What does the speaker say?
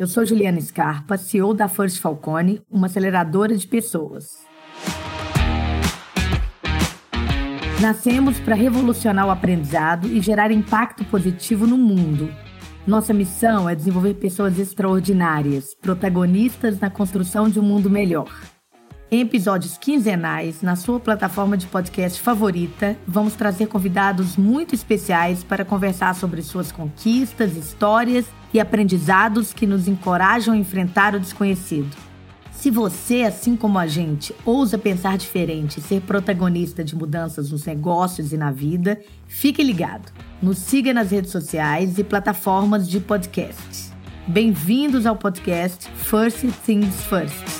Eu sou Juliana Scarpa, CEO da First Falcone, uma aceleradora de pessoas. Nascemos para revolucionar o aprendizado e gerar impacto positivo no mundo. Nossa missão é desenvolver pessoas extraordinárias, protagonistas na construção de um mundo melhor. Em episódios quinzenais, na sua plataforma de podcast favorita, vamos trazer convidados muito especiais para conversar sobre suas conquistas, histórias e aprendizados que nos encorajam a enfrentar o desconhecido. Se você, assim como a gente, ousa pensar diferente e ser protagonista de mudanças nos negócios e na vida, fique ligado. Nos siga nas redes sociais e plataformas de podcast. Bem-vindos ao podcast First Things First.